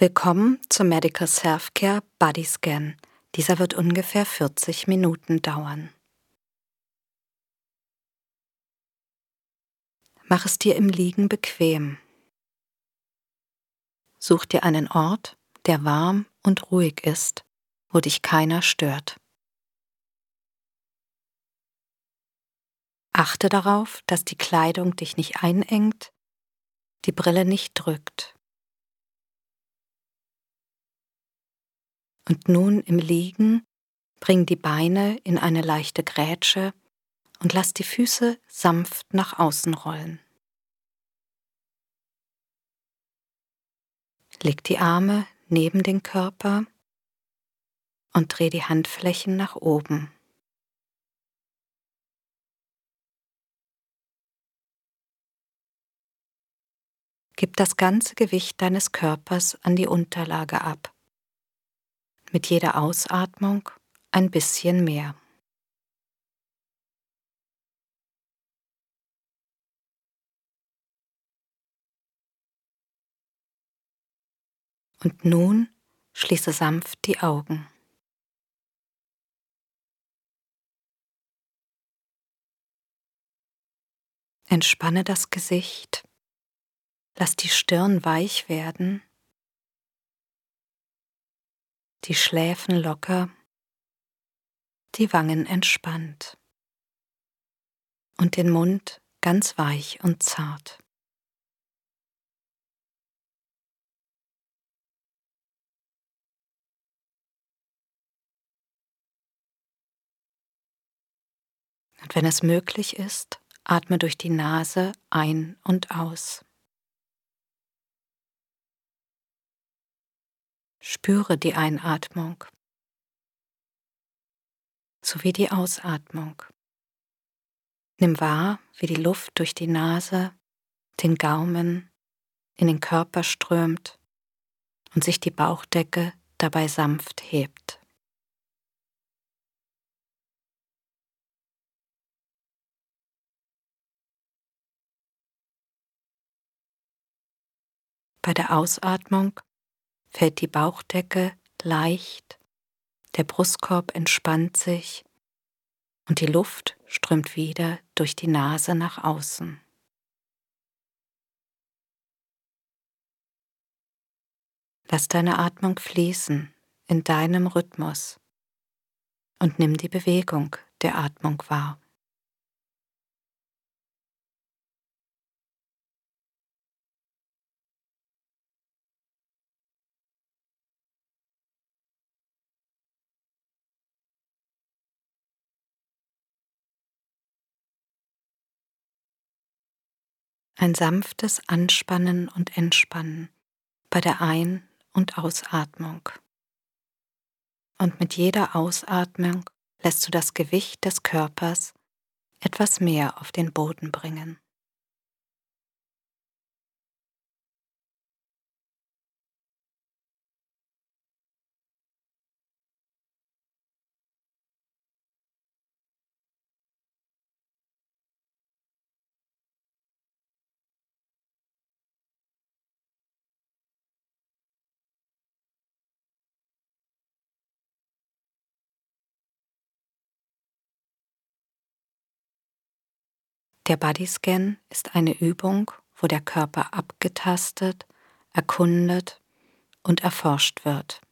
Willkommen zum Medical Self-Care Body Scan. Dieser wird ungefähr 40 Minuten dauern. Mach es dir im Liegen bequem. Such dir einen Ort, der warm und ruhig ist, wo dich keiner stört. Achte darauf, dass die Kleidung dich nicht einengt, die Brille nicht drückt. Und nun im Liegen bring die Beine in eine leichte Grätsche und lass die Füße sanft nach außen rollen. Leg die Arme neben den Körper und dreh die Handflächen nach oben. Gib das ganze Gewicht deines Körpers an die Unterlage ab mit jeder Ausatmung ein bisschen mehr. Und nun schließe sanft die Augen. Entspanne das Gesicht, lass die Stirn weich werden die Schläfen locker, die Wangen entspannt und den Mund ganz weich und zart. Und wenn es möglich ist, atme durch die Nase ein und aus. Spüre die Einatmung sowie die Ausatmung. Nimm wahr, wie die Luft durch die Nase, den Gaumen, in den Körper strömt und sich die Bauchdecke dabei sanft hebt. Bei der Ausatmung fällt die Bauchdecke leicht, der Brustkorb entspannt sich und die Luft strömt wieder durch die Nase nach außen. Lass deine Atmung fließen in deinem Rhythmus und nimm die Bewegung der Atmung wahr. Ein sanftes Anspannen und Entspannen bei der Ein- und Ausatmung. Und mit jeder Ausatmung lässt du das Gewicht des Körpers etwas mehr auf den Boden bringen. Der Bodyscan ist eine Übung, wo der Körper abgetastet, erkundet und erforscht wird.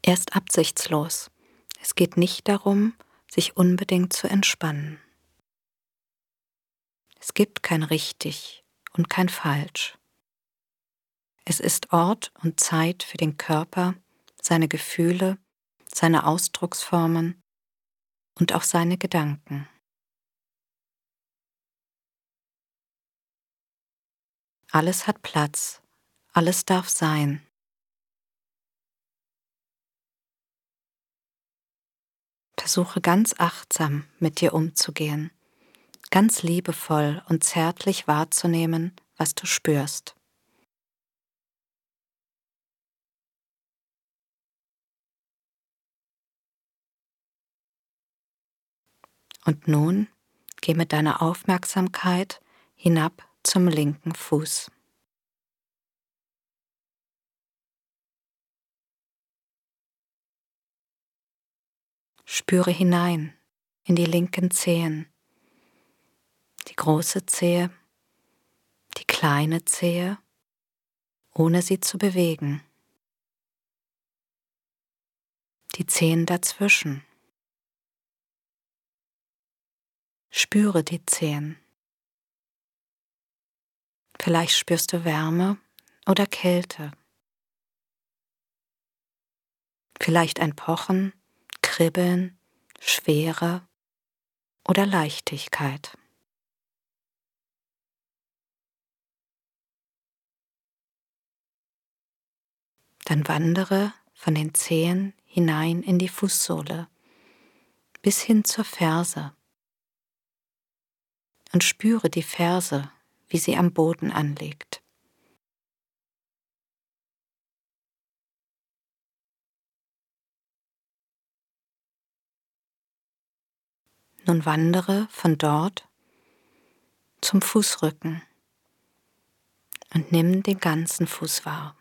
Er ist absichtslos. Es geht nicht darum, sich unbedingt zu entspannen. Es gibt kein richtig und kein falsch. Es ist Ort und Zeit für den Körper, seine Gefühle, seine Ausdrucksformen und auch seine Gedanken. Alles hat Platz, alles darf sein. Versuche ganz achtsam mit dir umzugehen, ganz liebevoll und zärtlich wahrzunehmen, was du spürst. Und nun geh mit deiner Aufmerksamkeit hinab zum linken Fuß. Spüre hinein in die linken Zehen, die große Zehe, die kleine Zehe, ohne sie zu bewegen, die Zehen dazwischen. Spüre die Zehen. Vielleicht spürst du Wärme oder Kälte. Vielleicht ein Pochen, Kribbeln, Schwere oder Leichtigkeit. Dann wandere von den Zehen hinein in die Fußsohle bis hin zur Ferse und spüre die Ferse, wie sie am Boden anliegt. Nun wandere von dort zum Fußrücken und nimm den ganzen Fuß wahr.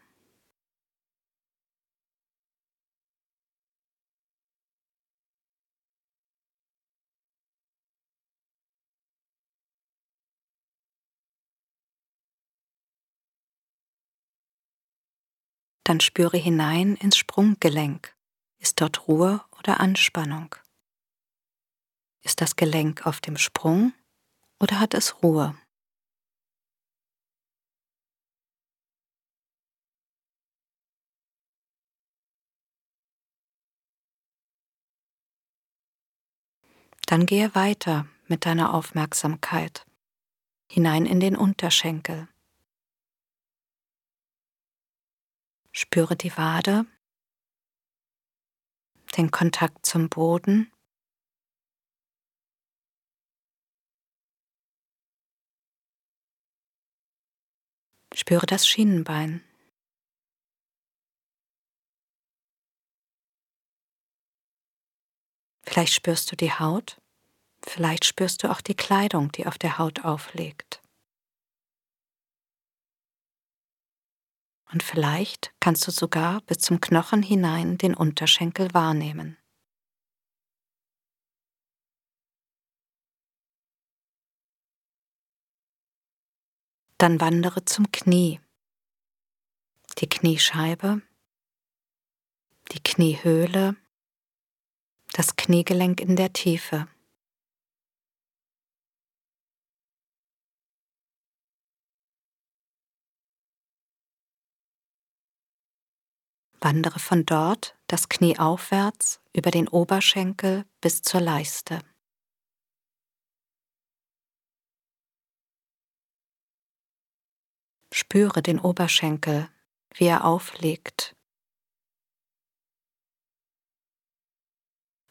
Dann spüre hinein ins Sprunggelenk. Ist dort Ruhe oder Anspannung? Ist das Gelenk auf dem Sprung oder hat es Ruhe? Dann gehe weiter mit deiner Aufmerksamkeit hinein in den Unterschenkel. Spüre die Wade, den Kontakt zum Boden Spüre das Schienenbein. Vielleicht spürst du die Haut, vielleicht spürst du auch die Kleidung, die auf der Haut aufliegt. Und vielleicht kannst du sogar bis zum Knochen hinein den Unterschenkel wahrnehmen. Dann wandere zum Knie. Die Kniescheibe, die Kniehöhle, das Kniegelenk in der Tiefe. Wandere von dort das Knie aufwärts über den Oberschenkel bis zur Leiste. Spüre den Oberschenkel, wie er aufliegt.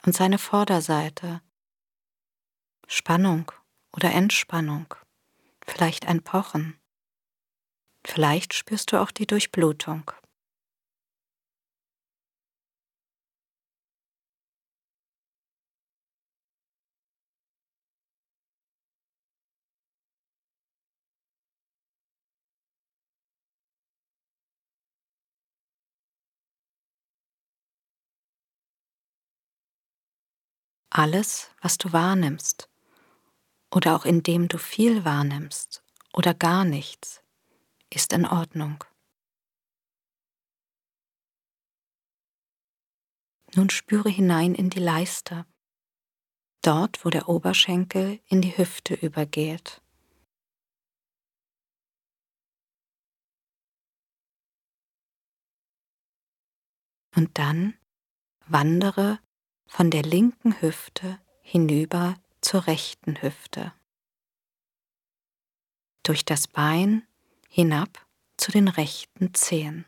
Und seine Vorderseite. Spannung oder Entspannung, vielleicht ein Pochen. Vielleicht spürst du auch die Durchblutung. Alles, was du wahrnimmst oder auch indem du viel wahrnimmst oder gar nichts, ist in Ordnung. Nun spüre hinein in die Leiste, dort wo der Oberschenkel in die Hüfte übergeht. Und dann wandere von der linken Hüfte hinüber zur rechten Hüfte, durch das Bein hinab zu den rechten Zehen.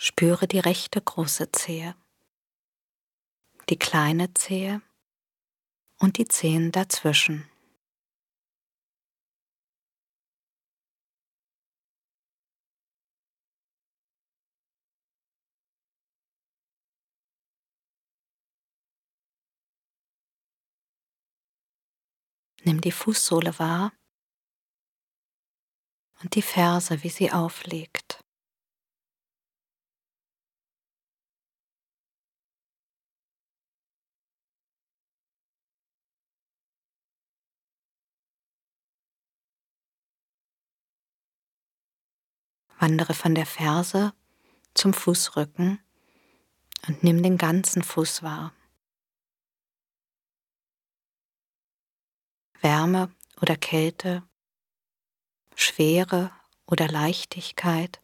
Spüre die rechte große Zehe, die kleine Zehe und die Zehen dazwischen. Nimm die Fußsohle wahr und die Ferse, wie sie aufliegt. Wandere von der Ferse zum Fußrücken und nimm den ganzen Fuß wahr. Wärme oder Kälte, Schwere oder Leichtigkeit,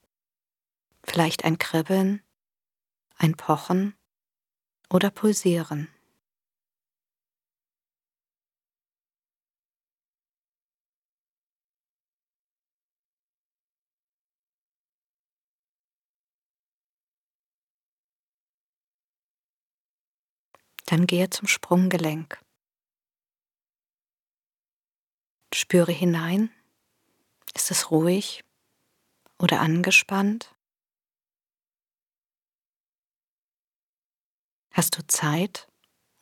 vielleicht ein Kribbeln, ein Pochen oder Pulsieren. Dann gehe zum Sprunggelenk. Spüre hinein. Ist es ruhig oder angespannt? Hast du Zeit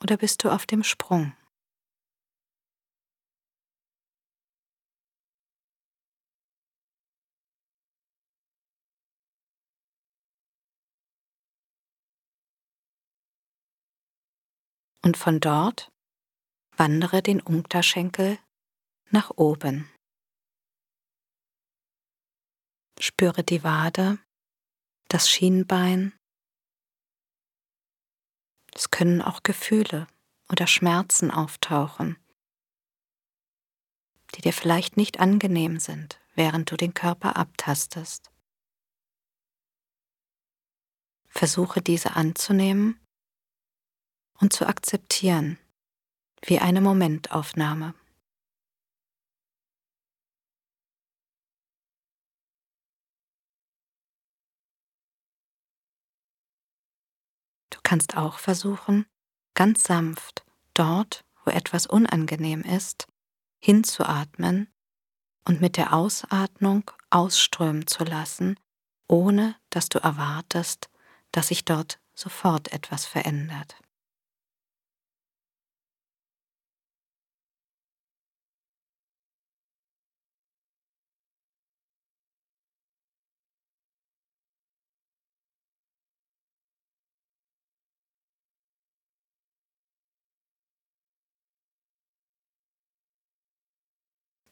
oder bist du auf dem Sprung? Und von dort wandere den Unterschenkel nach oben. Spüre die Wade, das Schienbein. Es können auch Gefühle oder Schmerzen auftauchen, die dir vielleicht nicht angenehm sind, während du den Körper abtastest. Versuche diese anzunehmen und zu akzeptieren, wie eine Momentaufnahme. Du kannst auch versuchen, ganz sanft dort, wo etwas unangenehm ist, hinzuatmen und mit der Ausatmung ausströmen zu lassen, ohne dass du erwartest, dass sich dort sofort etwas verändert.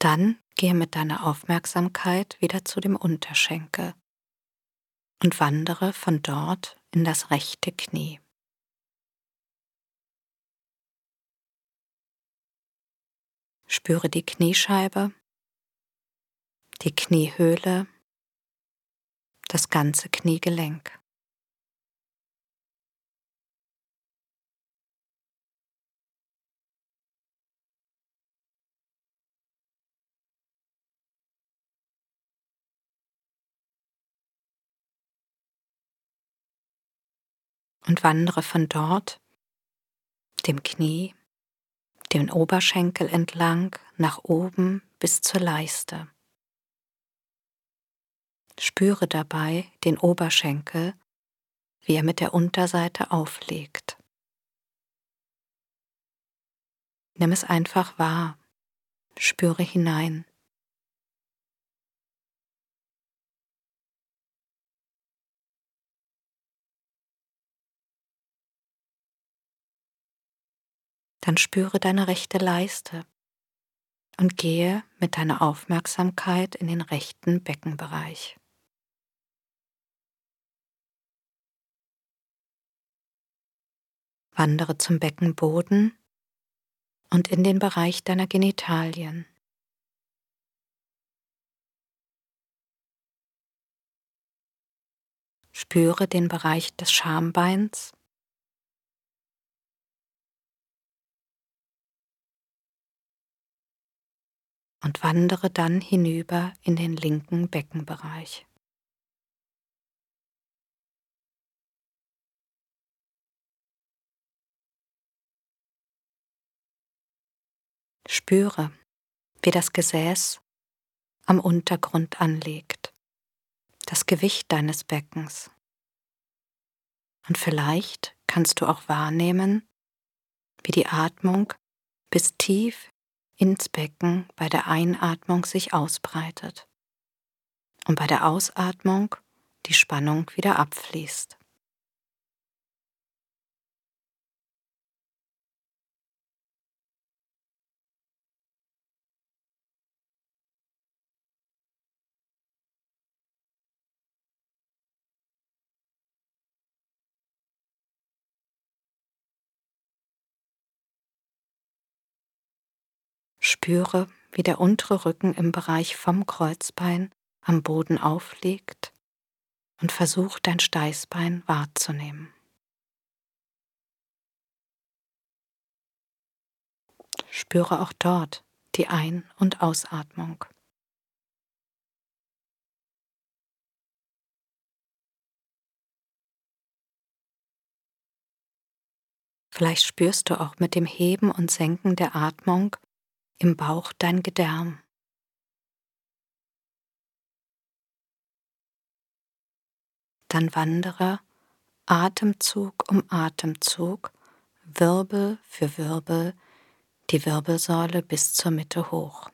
Dann gehe mit deiner Aufmerksamkeit wieder zu dem Unterschenkel und wandere von dort in das rechte Knie. Spüre die Kniescheibe, die Kniehöhle, das ganze Kniegelenk. Und wandere von dort, dem Knie, den Oberschenkel entlang nach oben bis zur Leiste. Spüre dabei den Oberschenkel, wie er mit der Unterseite auflegt. Nimm es einfach wahr, spüre hinein. Dann spüre deine rechte Leiste und gehe mit deiner Aufmerksamkeit in den rechten Beckenbereich. Wandere zum Beckenboden und in den Bereich deiner Genitalien. Spüre den Bereich des Schambeins und wandere dann hinüber in den linken Beckenbereich. Spüre, wie das Gesäß am Untergrund anliegt, das Gewicht deines Beckens. Und vielleicht kannst du auch wahrnehmen, wie die Atmung bis tief ins Becken bei der Einatmung sich ausbreitet und bei der Ausatmung die Spannung wieder abfließt. Spüre, wie der untere Rücken im Bereich vom Kreuzbein am Boden aufliegt und versuch dein Steißbein wahrzunehmen. Spüre auch dort die Ein- und Ausatmung. Vielleicht spürst du auch mit dem Heben und Senken der Atmung im Bauch dein Gedärm. Dann wandere Atemzug um Atemzug, Wirbel für Wirbel, die Wirbelsäule bis zur Mitte hoch.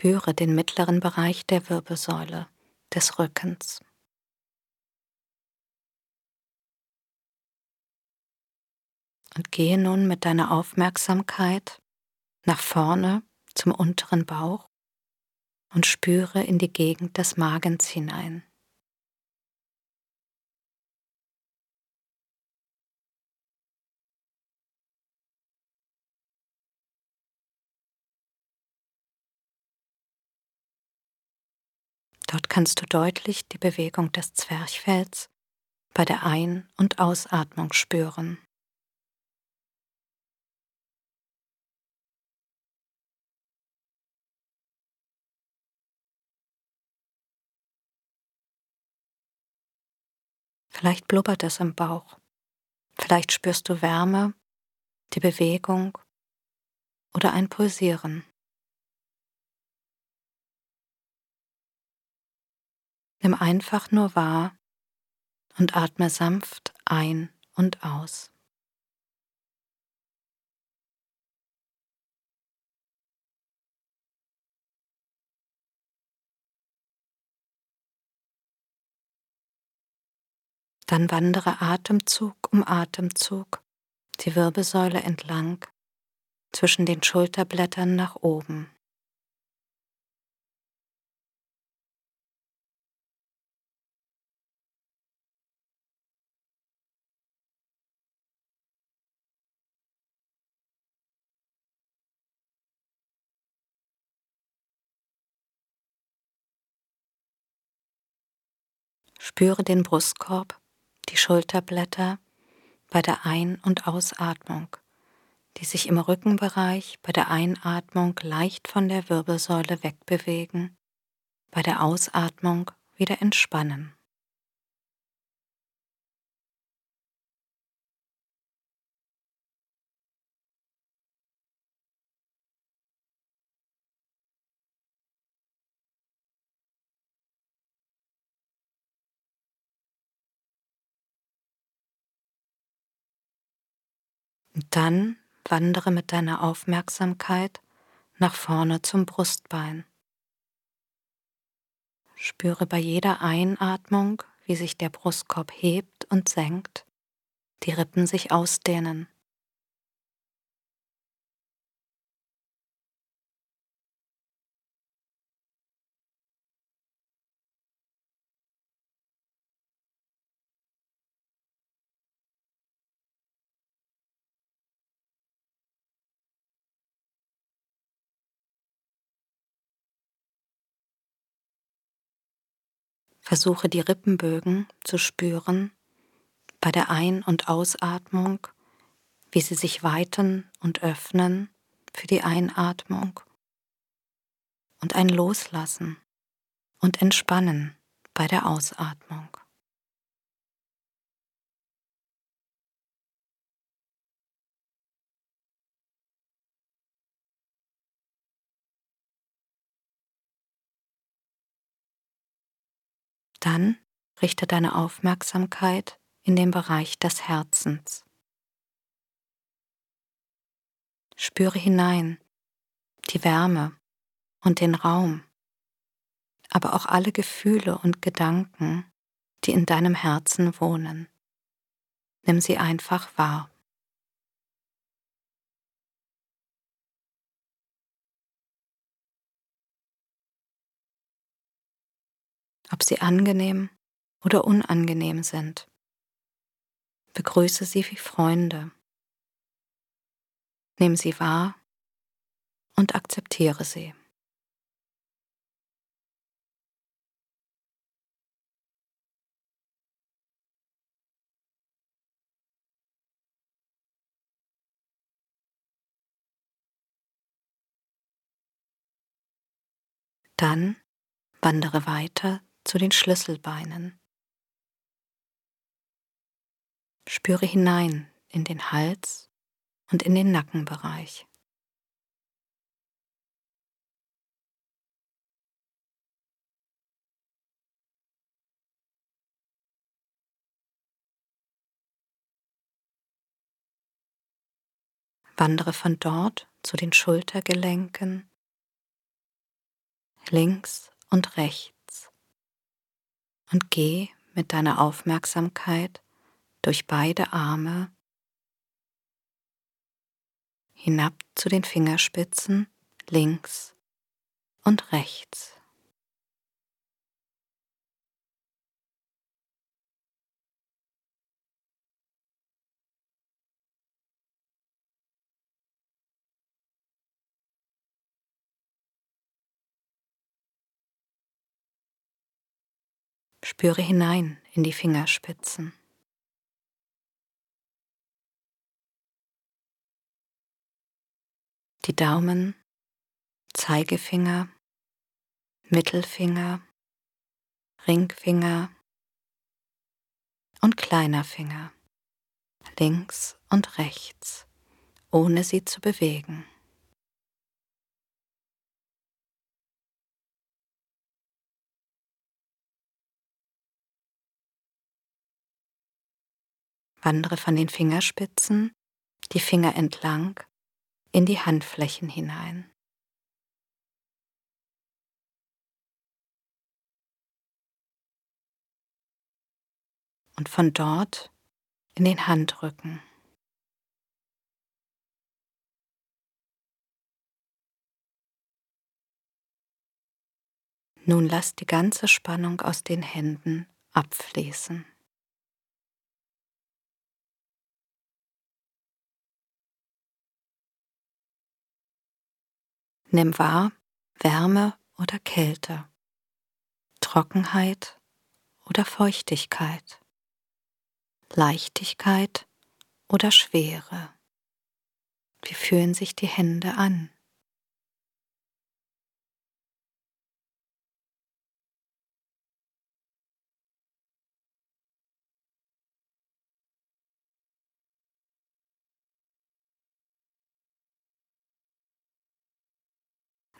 Spüre den mittleren Bereich der Wirbelsäule des Rückens. Und gehe nun mit deiner Aufmerksamkeit nach vorne zum unteren Bauch und spüre in die Gegend des Magens hinein. Dort kannst du deutlich die Bewegung des Zwerchfells bei der Ein- und Ausatmung spüren. Vielleicht blubbert es im Bauch. Vielleicht spürst du Wärme, die Bewegung oder ein Pulsieren. Nimm einfach nur wahr und atme sanft ein und aus. Dann wandere Atemzug um Atemzug die Wirbelsäule entlang zwischen den Schulterblättern nach oben. Spüre den Brustkorb, die Schulterblätter bei der Ein- und Ausatmung, die sich im Rückenbereich bei der Einatmung leicht von der Wirbelsäule wegbewegen, bei der Ausatmung wieder entspannen. Dann wandere mit deiner Aufmerksamkeit nach vorne zum Brustbein. Spüre bei jeder Einatmung, wie sich der Brustkorb hebt und senkt, die Rippen sich ausdehnen. Versuche die Rippenbögen zu spüren bei der Ein- und Ausatmung, wie sie sich weiten und öffnen für die Einatmung und ein Loslassen und Entspannen bei der Ausatmung. Dann richte deine Aufmerksamkeit in den Bereich des Herzens. Spüre hinein die Wärme und den Raum, aber auch alle Gefühle und Gedanken, die in deinem Herzen wohnen. Nimm sie einfach wahr. Ob sie angenehm oder unangenehm sind. Begrüße sie wie Freunde. Nimm sie wahr und akzeptiere sie. Dann wandere weiter zu den Schlüsselbeinen. Spüre hinein in den Hals und in den Nackenbereich. Wandere von dort zu den Schultergelenken, links und rechts und geh mit deiner Aufmerksamkeit durch beide Arme hinab zu den Fingerspitzen links und rechts. Spüre hinein in die Fingerspitzen. Die Daumen, Zeigefinger, Mittelfinger, Ringfinger und kleiner Finger, links und rechts, ohne sie zu bewegen. Wandere von den Fingerspitzen die Finger entlang in die Handflächen hinein. Und von dort in den Handrücken. Nun lass die ganze Spannung aus den Händen abfließen. Nimm wahr Wärme oder Kälte, Trockenheit oder Feuchtigkeit, Leichtigkeit oder Schwere. Wie fühlen sich die Hände an?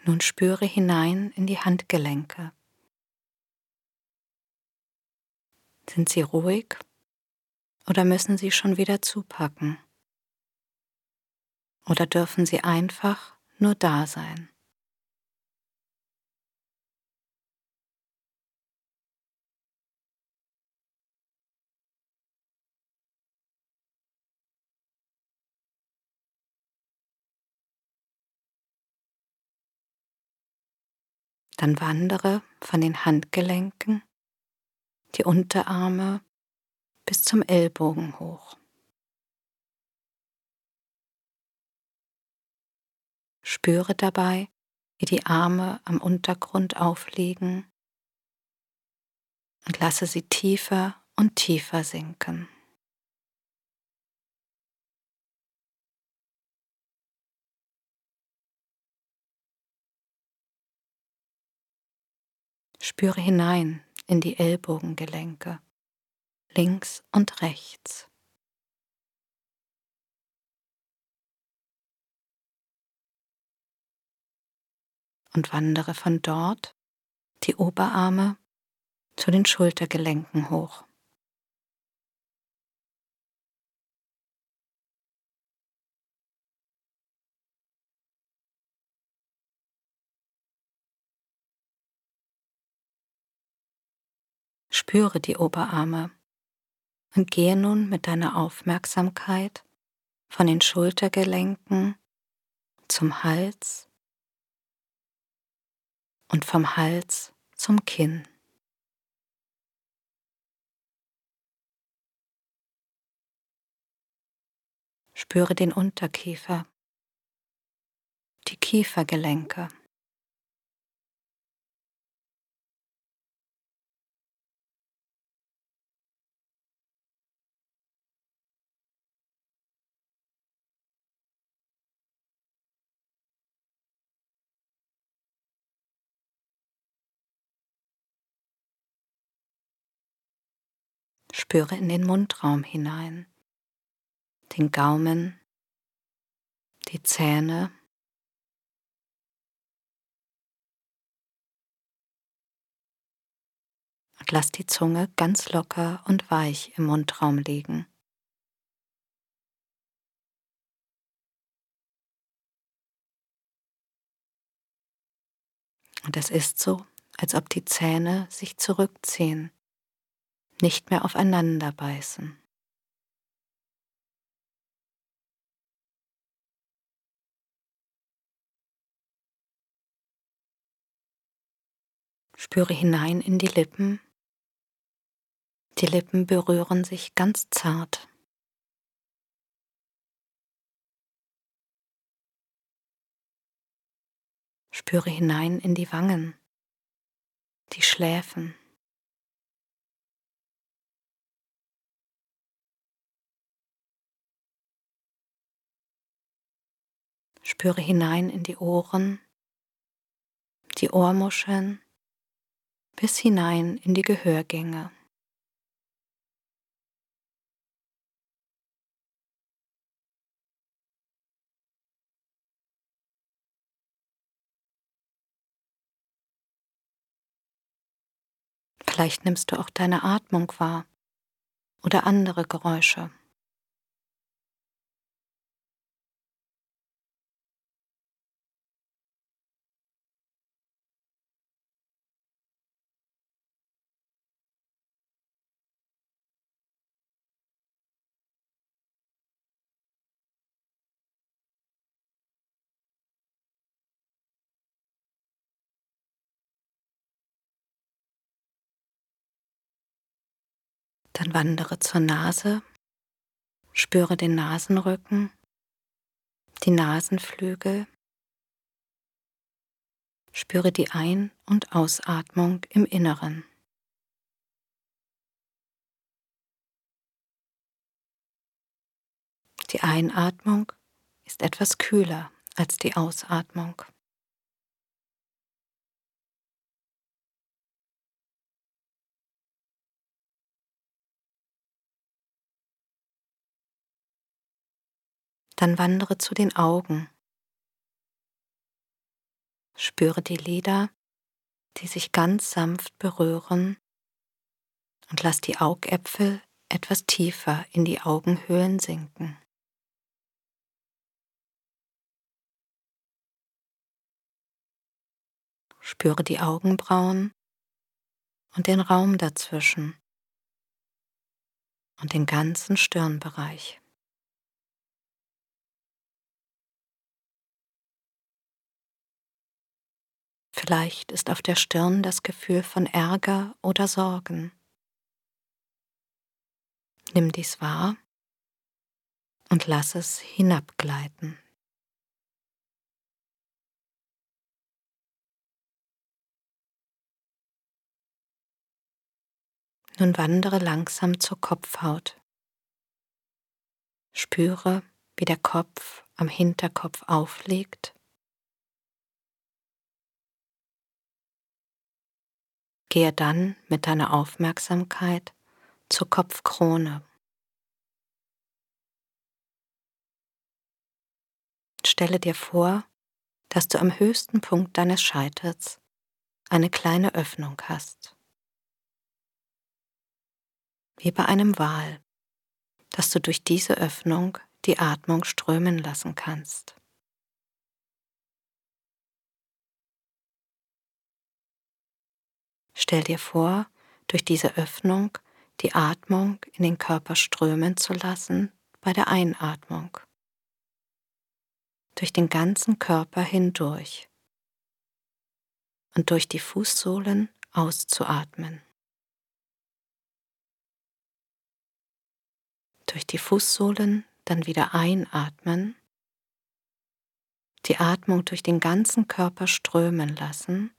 Nun spüre hinein in die Handgelenke. Sind sie ruhig oder müssen sie schon wieder zupacken? Oder dürfen sie einfach nur da sein? Dann wandere von den Handgelenken, die Unterarme bis zum Ellbogen hoch. Spüre dabei, wie die Arme am Untergrund aufliegen und lasse sie tiefer und tiefer sinken. Spüre hinein in die Ellbogengelenke, links und rechts. Und wandere von dort die Oberarme zu den Schultergelenken hoch. Spüre die Oberarme und gehe nun mit deiner Aufmerksamkeit von den Schultergelenken zum Hals und vom Hals zum Kinn. Spüre den Unterkiefer, die Kiefergelenke. Spüre in den Mundraum hinein, den Gaumen, die Zähne, und lass die Zunge ganz locker und weich im Mundraum liegen. Und es ist so, als ob die Zähne sich zurückziehen nicht mehr aufeinander beißen. Spüre hinein in die Lippen. Die Lippen berühren sich ganz zart. Spüre hinein in die Wangen, die Schläfen. Spüre hinein in die Ohren, die Ohrmuscheln, bis hinein in die Gehörgänge. Vielleicht nimmst du auch deine Atmung wahr oder andere Geräusche. Dann wandere zur Nase, spüre den Nasenrücken, die Nasenflügel, spüre die Ein- und Ausatmung im Inneren. Die Einatmung ist etwas kühler als die Ausatmung. Dann wandere zu den Augen. Spüre die Lider, die sich ganz sanft berühren und lass die Augäpfel etwas tiefer in die Augenhöhlen sinken. Spüre die Augenbrauen und den Raum dazwischen und den ganzen Stirnbereich. Vielleicht ist auf der Stirn das Gefühl von Ärger oder Sorgen. Nimm dies wahr und lass es hinabgleiten. Nun wandere langsam zur Kopfhaut. Spüre, wie der Kopf am Hinterkopf aufliegt Gehe dann mit deiner Aufmerksamkeit zur Kopfkrone. Stelle dir vor, dass du am höchsten Punkt deines Scheitels eine kleine Öffnung hast. Wie bei einem Wal, dass du durch diese Öffnung die Atmung strömen lassen kannst. Stell dir vor, durch diese Öffnung die Atmung in den Körper strömen zu lassen bei der Einatmung. Durch den ganzen Körper hindurch und durch die Fußsohlen auszuatmen. Durch die Fußsohlen dann wieder einatmen, die Atmung durch den ganzen Körper strömen lassen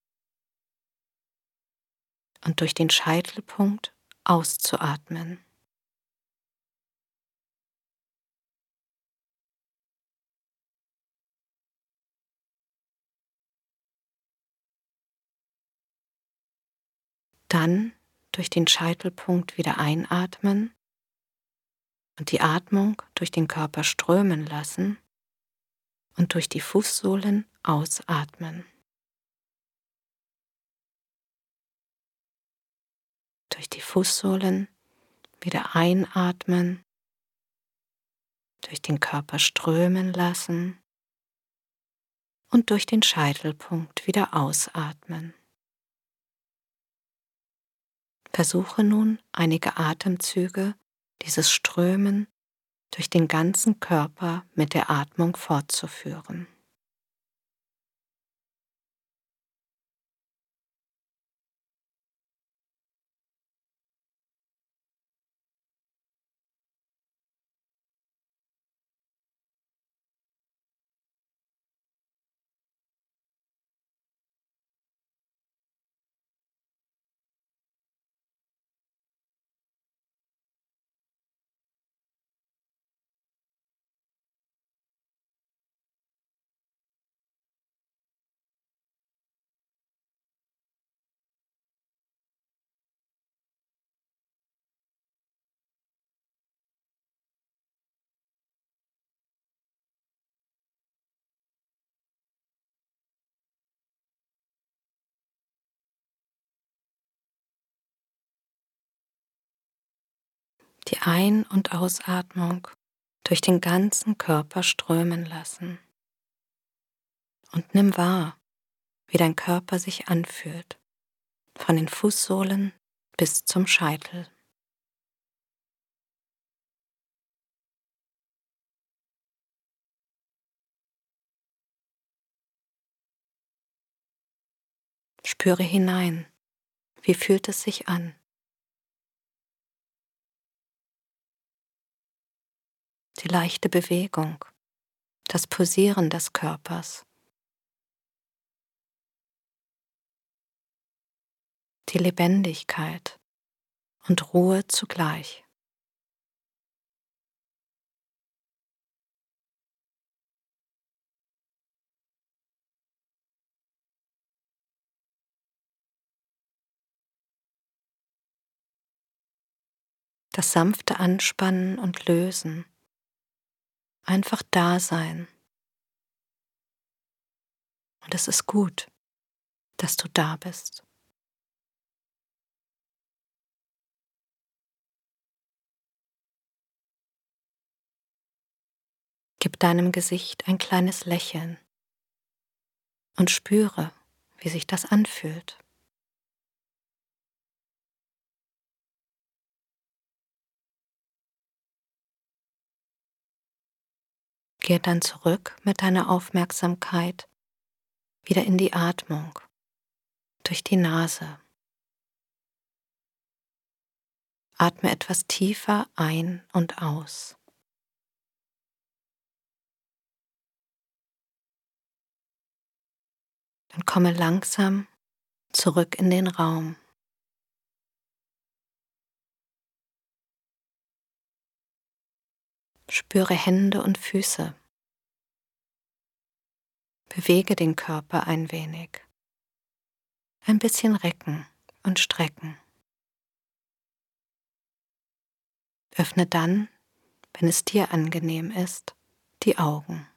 und durch den Scheitelpunkt auszuatmen. Dann durch den Scheitelpunkt wieder einatmen und die Atmung durch den Körper strömen lassen und durch die Fußsohlen ausatmen. Durch die Fußsohlen wieder einatmen, durch den Körper strömen lassen und durch den Scheitelpunkt wieder ausatmen. Versuche nun einige Atemzüge dieses Strömen durch den ganzen Körper mit der Atmung fortzuführen. Die Ein- und Ausatmung durch den ganzen Körper strömen lassen. Und nimm wahr, wie dein Körper sich anfühlt, von den Fußsohlen bis zum Scheitel. Spüre hinein, wie fühlt es sich an? Die leichte Bewegung, das Posieren des Körpers, die Lebendigkeit und Ruhe zugleich. Das sanfte Anspannen und Lösen Einfach da sein. Und es ist gut, dass du da bist. Gib deinem Gesicht ein kleines Lächeln und spüre, wie sich das anfühlt. Gehe dann zurück mit deiner Aufmerksamkeit wieder in die Atmung durch die Nase. Atme etwas tiefer ein und aus. Dann komme langsam zurück in den Raum. Spüre Hände und Füße. Bewege den Körper ein wenig. Ein bisschen recken, und strecken. Öffne dann, wenn es dir angenehm ist, die Augen.